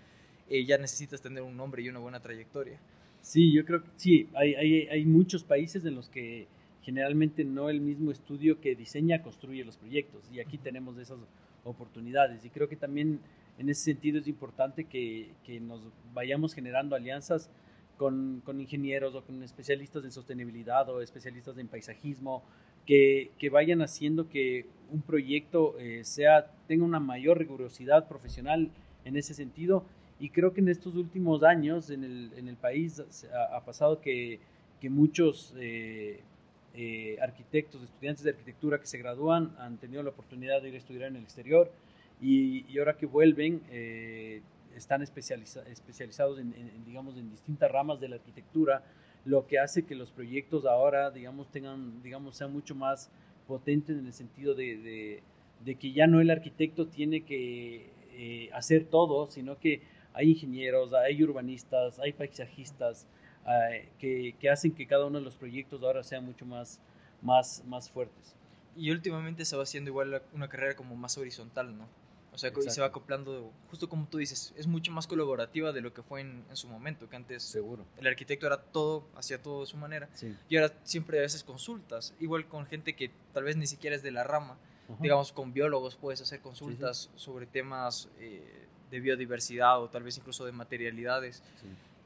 Speaker 1: eh, ya necesitas tener un nombre y una buena trayectoria.
Speaker 2: Sí, yo creo que sí, hay, hay, hay, muchos países en los que generalmente no el mismo estudio que diseña construye los proyectos y aquí tenemos esas oportunidades y creo que también en ese sentido es importante que, que nos vayamos generando alianzas con, con, ingenieros o con especialistas en sostenibilidad o especialistas en paisajismo que, que vayan haciendo que un proyecto eh, sea, tenga una mayor rigurosidad profesional en ese sentido. Y creo que en estos últimos años en el, en el país ha, pasado que, que muchos eh, eh, arquitectos, estudiantes de arquitectura que se gradúan han tenido la oportunidad de ir a estudiar en el exterior y, y ahora que vuelven eh, están especializados en, digamos, en distintas ramas de la arquitectura, lo que hace que los proyectos ahora, digamos, tengan, digamos, sean mucho más potentes en el sentido de, que ya no el arquitecto tiene que hacer todo, sino que hay ingenieros, hay urbanistas, hay paisajistas eh, que, que, hacen que cada uno de los proyectos ahora sean mucho más, más, más fuertes.
Speaker 1: Y últimamente se va haciendo igual una carrera como más horizontal, ¿no? O sea, se va acoplando, justo como tú dices, es mucho más colaborativa de lo que fue en, en su momento, que antes
Speaker 2: Seguro.
Speaker 1: el arquitecto era todo, hacía todo de su manera. Y ahora siempre a veces consultas, igual con gente que tal vez ni siquiera es de la rama, digamos con biólogos puedes hacer consultas sobre temas eh, de biodiversidad o tal vez incluso de materialidades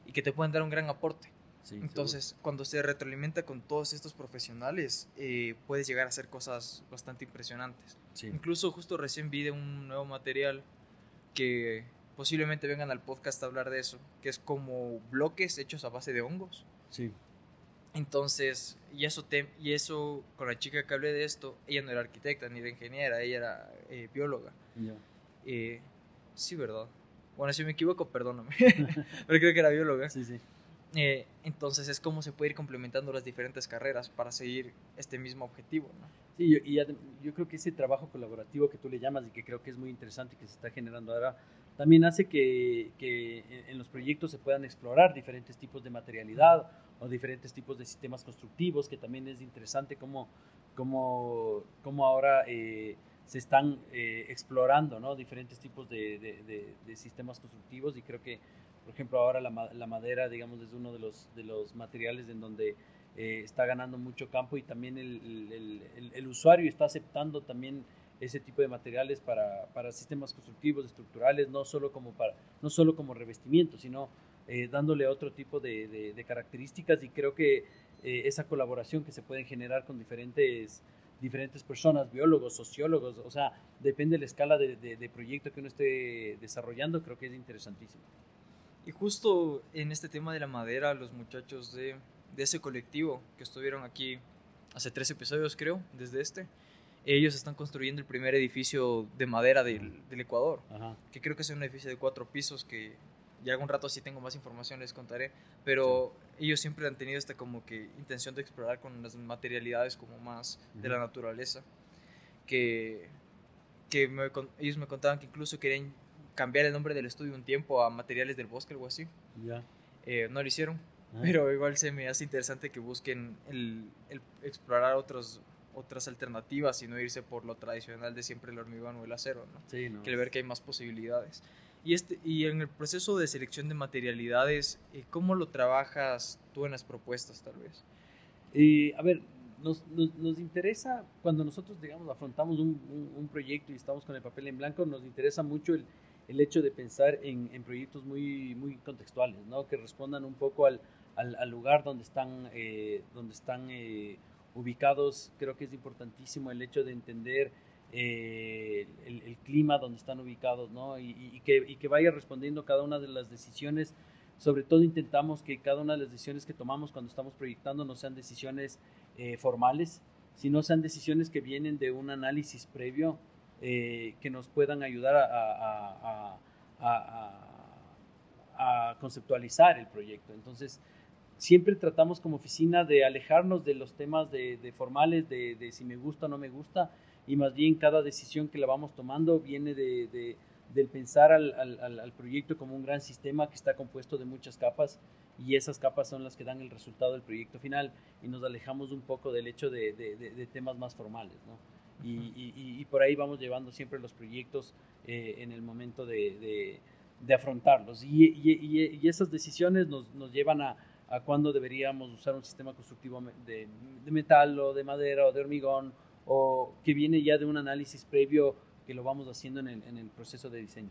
Speaker 1: y que te pueden dar un gran aporte. Entonces, cuando se retroalimenta con todos estos profesionales, eh, puedes llegar a hacer cosas bastante impresionantes. Incluso justo recién vi de un nuevo material que posiblemente vengan al podcast a hablar de eso, que es como bloques hechos a base de hongos.
Speaker 2: Sí.
Speaker 1: Entonces, y eso, te, y eso con la chica que hablé de esto, ella no era arquitecta ni era ingeniera, ella era eh, bióloga. Eh, Sí, ¿verdad? Bueno, si me equivoco, perdóname. Pero creo que era bióloga.
Speaker 2: Sí, sí.
Speaker 1: Eh, entonces es como se puede ir complementando las diferentes carreras para seguir este mismo objetivo, ¿no?
Speaker 2: Sí, y yo, creo que ese trabajo colaborativo que tú le llamas y que creo que es muy interesante que se está generando ahora, también hace que, que en los proyectos se puedan explorar diferentes tipos de materialidad o diferentes tipos de sistemas constructivos, que también es interesante cómo, cómo, cómo ahora... Eh, se están eh, explorando ¿no? diferentes tipos de, de, sistemas constructivos y creo que, por ejemplo, ahora la, la, madera, digamos, es uno de los, de los materiales en donde eh, está ganando mucho campo y también el, el, usuario está aceptando también ese tipo de materiales para, para, sistemas constructivos, estructurales, no solo como, para, no solo como revestimiento, sino eh, dándole otro tipo de, características y creo que esa colaboración que se puede generar con diferentes diferentes personas, biólogos, sociólogos, o sea, depende de la escala de, de, proyecto que uno esté desarrollando, creo que es interesantísimo.
Speaker 1: Y justo en este tema de la madera, los muchachos de, de ese colectivo que estuvieron aquí hace tres episodios, creo, desde este, ellos están construyendo el primer edificio de madera del, del Ecuador, que creo que es un edificio de cuatro pisos que ya algún rato si tengo más información les contaré, pero ellos siempre han tenido esta como que intención de explorar con las materialidades como más de la naturaleza, que, que ellos me contaban que incluso querían cambiar el nombre del estudio un tiempo a materiales del bosque, algo así.
Speaker 2: Ya.
Speaker 1: Eh, no lo hicieron, ah. pero igual se me hace interesante que busquen el, el explorar otros, otras alternativas y no irse por lo tradicional de siempre el hormigón o el acero, ¿no?
Speaker 2: Sí, no.
Speaker 1: Que ver que hay más posibilidades. Y, este, y en el proceso de selección de materialidades, eh, ¿cómo lo trabajas tú en las propuestas tal vez?
Speaker 2: Eh, a ver, nos, nos, interesa, cuando nosotros, digamos, afrontamos un, un, proyecto y estamos con el papel en blanco, nos interesa mucho el, el hecho de pensar en, proyectos muy, muy contextuales, ¿no? que respondan un poco al, al, lugar donde están, eh, donde están ubicados. Creo que es importantísimo el hecho de entender eh, el, clima donde están ubicados, ¿no? Y, que, y, que, vaya respondiendo cada una de las decisiones. Sobre todo intentamos que cada una de las decisiones que tomamos cuando estamos proyectando no sean decisiones eh, formales, sino sean decisiones que vienen de un análisis previo eh, que nos puedan ayudar a, conceptualizar el proyecto. Entonces, siempre tratamos como oficina de alejarnos de los temas de, formales, de, si me gusta o no me gusta, y más bien cada decisión que la vamos tomando viene de, del pensar al, proyecto como un gran sistema que está compuesto de muchas capas y esas capas son las que dan el resultado del proyecto final y nos alejamos un poco del hecho de, temas más formales. Y, y, por ahí vamos llevando siempre los proyectos eh, en el momento de, afrontarlos. Y, esas decisiones nos, nos llevan a, a cuándo deberíamos usar un sistema constructivo de, de, metal o de madera o de hormigón o que viene ya de un análisis previo que lo vamos haciendo en el, en el proceso de diseño.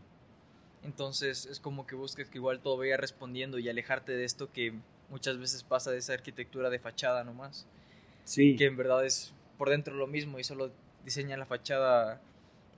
Speaker 1: Entonces es como que busques que igual todo vaya respondiendo y alejarte de esto que muchas veces pasa de esa arquitectura de fachada nomás.
Speaker 2: Sí.
Speaker 1: Que en verdad es por dentro lo mismo y solo diseña la fachada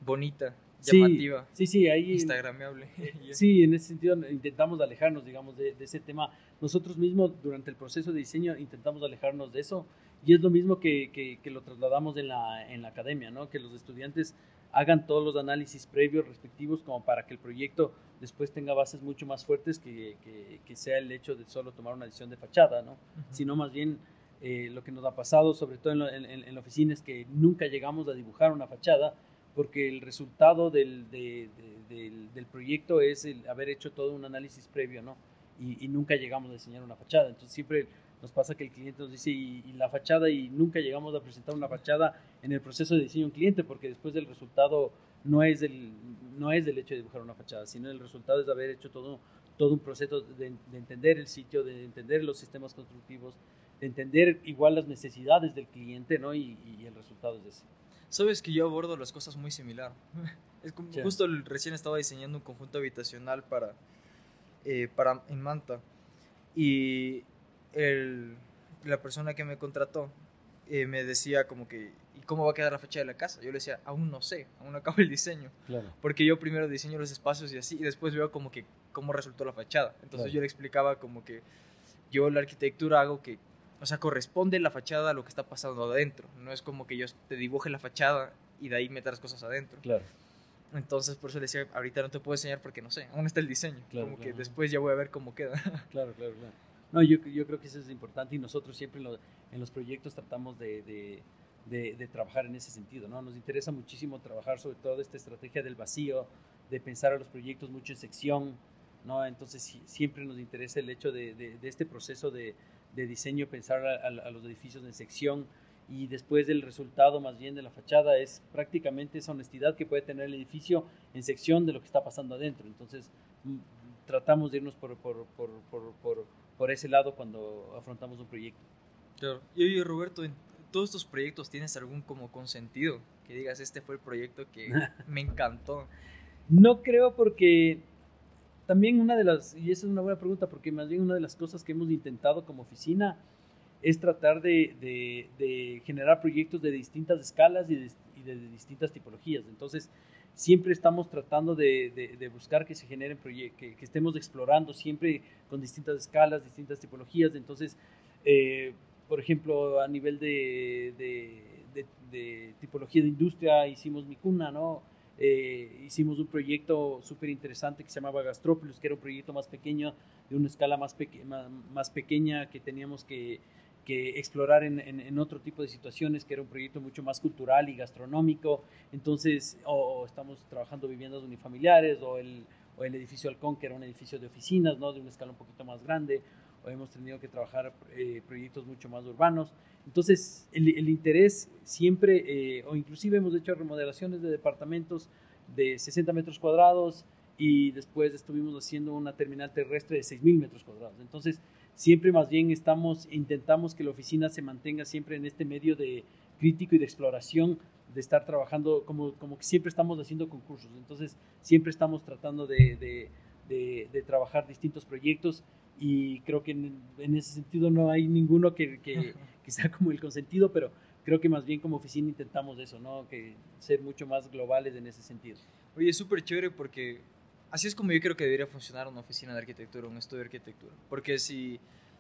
Speaker 1: bonita, llamativa.
Speaker 2: Sí, sí, ahí.
Speaker 1: Instagramable.
Speaker 2: sí, en ese sentido intentamos alejarnos, digamos, de, ese tema. Nosotros mismos durante el proceso de diseño intentamos alejarnos de eso y es lo mismo que, que, que lo trasladamos en la, en la academia, ¿no? Que los estudiantes hagan todos los análisis previos respectivos como para que el proyecto después tenga bases mucho más fuertes que, que, sea el hecho de solo tomar una decisión de fachada, ¿no? Sino más bien eh, lo que nos ha pasado, sobre todo en, en, la oficina, es que nunca llegamos a dibujar una fachada porque el resultado del, del, del, proyecto es el haber hecho todo un análisis previo, ¿no? Y, y, nunca llegamos a diseñar una fachada. Entonces siempre nos pasa que el cliente nos dice, y, la fachada, y nunca llegamos a presentar una fachada en el proceso de diseño de un cliente, porque después del resultado no es del, no es del hecho de dibujar una fachada, sino el resultado es de haber hecho todo, todo un proceso de, entender el sitio, de entender los sistemas constructivos, de entender igual las necesidades del cliente, ¿no? Y, el resultado es ese.
Speaker 1: Sabes que yo abordo las cosas muy similar. Es como, Justo recién estaba diseñando un conjunto habitacional para, eh, para en Manta. Y el, la persona que me contrató eh, me decía como que, ¿y cómo va a quedar la fecha de la casa? Yo le decía, aún no sé, aún acabo el diseño.
Speaker 2: Claro.
Speaker 1: Porque yo primero diseño los espacios y así, y después veo como que cómo resultó la fachada. Entonces yo le explicaba como que yo la arquitectura hago que, o sea, corresponde la fachada a lo que está pasando adentro. No es como que yo te dibuje la fachada y de ahí metas cosas adentro.
Speaker 2: Claro.
Speaker 1: Entonces, por eso le decía, ahorita no te puedo enseñar porque no sé, aún está el diseño. como que después ya voy a ver cómo queda.
Speaker 2: Claro, claro, claro. No, yo, yo creo que eso es importante y nosotros siempre en, los proyectos tratamos de, de, trabajar en ese sentido, ¿no? Nos interesa muchísimo trabajar sobre todo esta estrategia del vacío, de pensar a los proyectos mucho en sección, ¿no? Entonces siempre nos interesa el hecho de, este proceso de, diseño, pensar a, a, los edificios en sección y después del resultado más bien de la fachada es prácticamente esa honestidad que puede tener el edificio en sección de lo que está pasando adentro. Entonces mm, tratamos de irnos por, por, por, por por ese lado cuando afrontamos un proyecto.
Speaker 1: Claro. Y oye, Roberto, ¿en todos estos proyectos tienes algún como consentido? Que digas, este fue el proyecto que me encantó.
Speaker 2: No creo porque también una de las, y esa es una buena pregunta, porque más bien una de las cosas que hemos intentado como oficina es tratar de, generar proyectos de distintas escalas y de, distintas tipologías. Entonces, siempre estamos tratando de, buscar que se generen proyectos, que, estemos explorando siempre con distintas escalas, distintas tipologías. Entonces, eh, por ejemplo, a nivel de, tipología de industria, hicimos Micuna, ¿no? Eh, hicimos un proyecto súper interesante que se llamaba Gastrópolis, que era un proyecto más pequeño, de una escala más, más pequeña que teníamos que que explorar en, en, otro tipo de situaciones, que era un proyecto mucho más cultural y gastronómico. Entonces, o, estamos trabajando viviendas unifamiliares, o el, o el edificio Halcón, que era un edificio de oficinas, ¿no? de una escala un poquito más grande, o hemos tenido que trabajar eh, proyectos mucho más urbanos. Entonces, el, el interés siempre, eh, o inclusive hemos hecho remodelaciones de departamentos de 60 metros cuadrados y después estuvimos haciendo una terminal terrestre de 6.000 metros cuadrados. Entonces, siempre más bien estamos, intentamos que la oficina se mantenga siempre en este medio de crítico y de exploración, de estar trabajando como, como que siempre estamos haciendo concursos. Entonces, siempre estamos tratando de, de, trabajar distintos proyectos y creo que en, ese sentido no hay ninguno que, que, que, sea como el consentido, pero creo que más bien como oficina intentamos eso, ¿no? Que ser mucho más globales en ese sentido.
Speaker 1: Oye, es súper chévere porque así es como yo creo que debería funcionar una oficina de arquitectura, un estudio de arquitectura. Porque si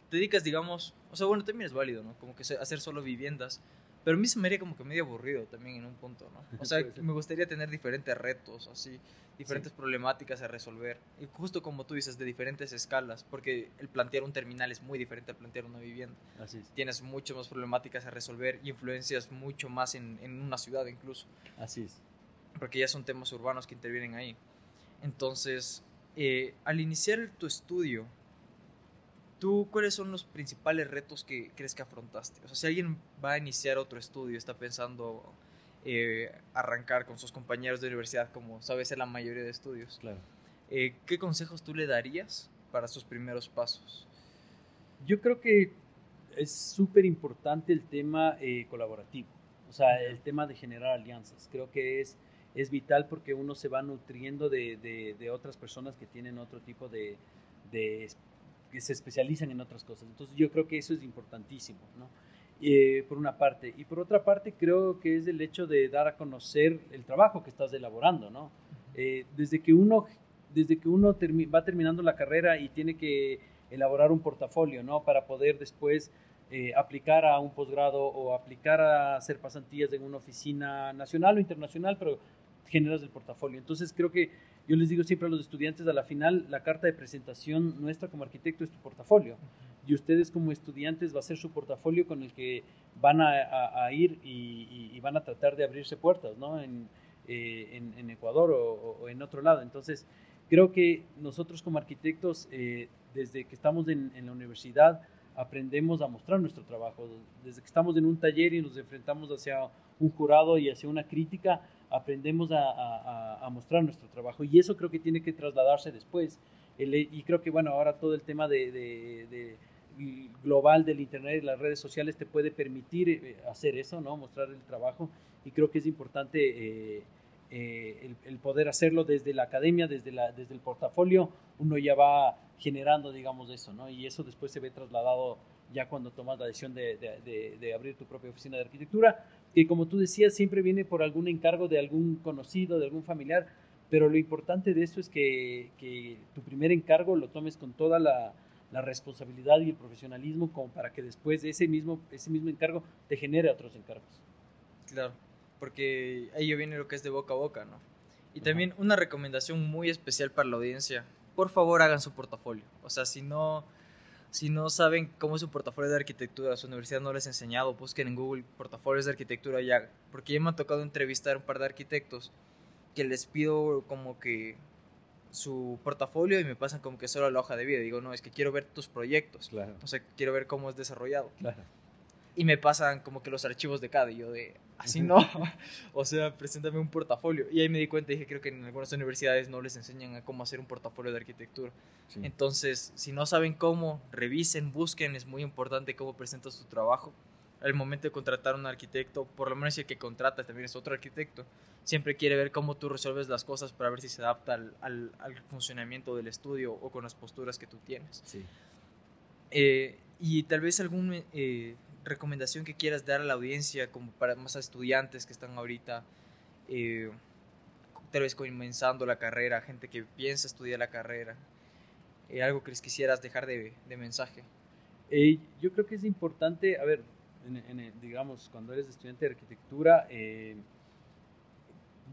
Speaker 1: te dedicas, digamos, o sea, bueno, también es válido, ¿no? Como que hacer solo viviendas, Pero a mí se me haría como que medio aburrido también en un punto, ¿no? O sea, me gustaría tener diferentes retos, así, diferentes problemáticas a resolver. Y justo como tú dices, de diferentes escalas, porque el plantear un terminal es muy diferente al plantear una vivienda.
Speaker 2: Así es.
Speaker 1: Tienes mucho más problemáticas a resolver y influencias mucho más en, en una ciudad incluso,
Speaker 2: Así es.
Speaker 1: porque ya son temas urbanos que intervienen ahí. Entonces, eh, al iniciar tu estudio, ¿tú cuáles son los principales retos que crees que afrontaste? O sea, si alguien va a iniciar otro estudio, está pensando eh, arrancar con sus compañeros de universidad, como sabe ser la mayoría de estudios,
Speaker 2: Claro.
Speaker 1: eh, ¿qué consejos tú le darías para sus primeros pasos?
Speaker 2: Yo creo que es súper importante el tema eh, colaborativo, o sea, el tema de generar alianzas. Creo que es, es vital porque uno se va nutriendo de, de- de otras personas que tienen otro tipo de, de- que se especializan en otras cosas. Entonces yo creo que eso es importantísimo, ¿no? Eh, por una parte. Y por otra parte creo que es el hecho de dar a conocer el trabajo que estás elaborando, ¿no? Eh, desde que uno, desde que uno termi- va terminando la carrera y tiene que elaborar un portafolio, ¿no? Para poder después eh, aplicar a un posgrado o aplicar a hacer pasantías en una oficina nacional o internacional, pero generas el portafolio. Entonces creo que yo les digo siempre a los estudiantes, a la final, la carta de presentación nuestra como arquitecto es tu portafolio. Y ustedes como estudiantes va a ser su portafolio con el que van a, a- a ir y, van a tratar de abrirse puertas, ¿no? En, eh, en, en Ecuador o, o- o en otro lado. Entonces, creo que nosotros como arquitectos, eh, desde que estamos en, en la universidad, aprendemos a mostrar nuestro trabajo. Desde que estamos en un taller y nos enfrentamos hacia un jurado y hacia una crítica, aprendemos a, mostrar nuestro trabajo. Y eso creo que tiene que trasladarse después. Y creo que, bueno, ahora todo el tema de, global del Internet y las redes sociales te puede permitir eh, hacer eso, ¿no? Mostrar el trabajo. Y creo que es importante eh, eh, el, poder hacerlo desde la academia, desde, desde el portafolio. Uno ya va generando, digamos, eso, ¿no? Y eso después se ve trasladado ya cuando tomas la decisión de, de- de- de abrir tu propia oficina de arquitectura, que como tú decías, siempre viene por algún encargo de algún conocido, de algún familiar, pero lo importante de eso es que, que tu primer encargo lo tomes con toda la, la responsabilidad y el profesionalismo como para que después de ese mismo, ese mismo encargo te genere otros encargos.
Speaker 1: Claro, porque ahí viene lo que es de boca a boca, ¿no? Y
Speaker 2: Ajá.
Speaker 1: también una recomendación muy especial para la audiencia. Por favor, hagan su portafolio. O sea, si no, si no saben cómo es un portafolio de arquitectura, su universidad no les ha enseñado, busquen en Google portafolios de arquitectura y hagan. Porque ya me ha tocado entrevistar a un par de arquitectos que les pido como que su portafolio y me pasan como que solo la hoja de vida. Digo, no, es que quiero ver tus proyectos.
Speaker 2: Claro,
Speaker 1: O sea, quiero ver cómo es desarrollado
Speaker 2: claro.
Speaker 1: Y me pasan como que los archivos de cada y yo de así no o sea preséntame un portafolio. Y ahí me di cuenta y dije creo que en algunas universidades no les enseñan a cómo hacer un portafolio de arquitectura
Speaker 2: Sí.
Speaker 1: entonces si no saben cómo revisen busquen es muy importante cómo presentas tu trabajo. Al momento de contratar a un arquitecto por lo menos si el que contrata también es otro arquitecto siempre quiere ver cómo tú resuelves las cosas para ver si se adapta al, al- al funcionamiento del estudio o con las posturas que tú tienes.
Speaker 2: Sí.
Speaker 1: eh, y tal vez alguna eh, recomendación que quieras dar a la audiencia, como para más a estudiantes que están ahorita, eh, tal vez comenzando la carrera, gente que piensa estudiar la carrera, eh, algo que les quisieras dejar de, de mensaje.
Speaker 2: Eh, yo creo que es importante, a ver, en- en- digamos, cuando eres estudiante de arquitectura, eh,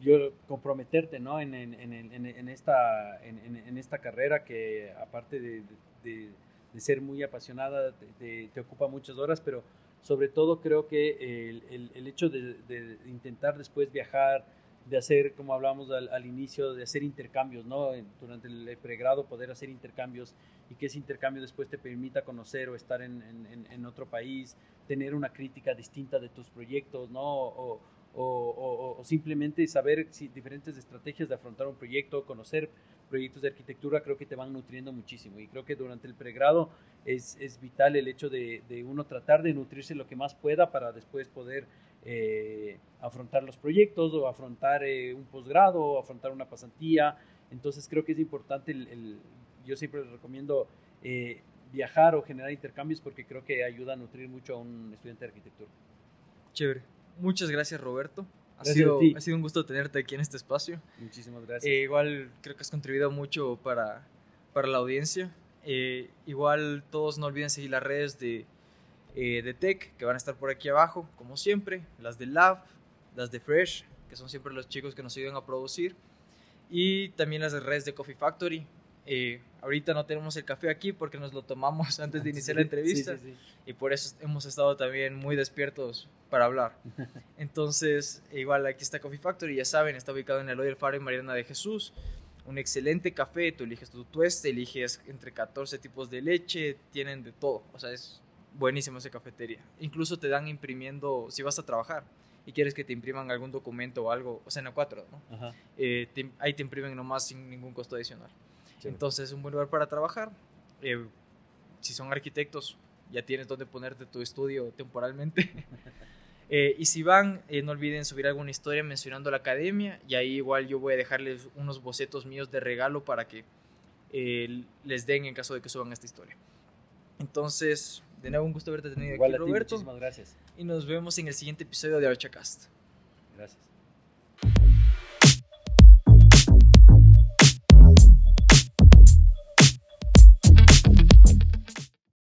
Speaker 2: yo comprometerte, ¿no? En, en- en- en- esta, en, esta carrera que aparte de, de- de ser muy apasionada, te- te ocupa muchas horas, pero sobre todo creo que el, el- el hecho de, intentar después viajar, de hacer, como hablamos al, al inicio, de hacer intercambios, ¿no? Durante el pregrado poder hacer intercambios y que ese intercambio después te permita conocer o estar en- en- en otro país, tener una crítica distinta de tus proyectos, ¿no? O, o- o- o simplemente saber si diferentes estrategias de afrontar un proyecto, conocer proyectos de arquitectura, creo que te van nutriendo muchísimo. Y creo que durante el pregrado es, es vital el hecho de, de uno tratar de nutrirse lo que más pueda para después poder eh, afrontar los proyectos o afrontar eh, un posgrado o afrontar una pasantía. Entonces creo que es importante, el, el- yo siempre les recomiendo eh, viajar o generar intercambios porque creo que ayuda a nutrir mucho a un estudiante de arquitectura.
Speaker 1: Chévere. Muchas gracias, Roberto. Ha, sido, ha sido un gusto tenerte aquí en este espacio.
Speaker 2: Muchísimas gracias.
Speaker 1: Eh, igual creo que has contribuido mucho para, para la audiencia. Eh, igual todos no olviden seguir las redes de eh, de Tech, que van a estar por aquí abajo, como siempre, las de Lab, las de Fresh, que son siempre los chicos que nos ayudan a producir, y también las de redes de Coffee Factory. Eh, ahorita no tenemos el café aquí porque nos lo tomamos antes de iniciar la entrevista y por eso hemos estado también muy despiertos para hablar. Entonces, igual aquí está Coffee Factory, ya saben, está ubicado en el Hoy del Faro y Mariana de Jesús. Un excelente café, tú eliges tu tueste, eliges entre 14 tipos de leche, tienen de todo, o sea, es buenísimo esa cafetería. Incluso te dan imprimiendo, si vas a trabajar y quieres que te impriman algún documento o algo, o sea, en A4, ¿no? Eh, ahí te imprimen nomás sin ningún costo adicional. Entonces es un buen lugar para trabajar. Eh, si son arquitectos, ya tienes donde ponerte tu estudio temporalmente. Eh, y si van, no olviden subir alguna historia mencionando la academia y ahí igual yo voy a dejarles unos bocetos míos de regalo para que les den en caso de que suban esta historia. Entonces, de nuevo, un gusto verte tenido aquí, Roberto.
Speaker 2: muchísimas gracias.
Speaker 1: Y nos vemos en el siguiente episodio de Archacast.
Speaker 2: Gracias.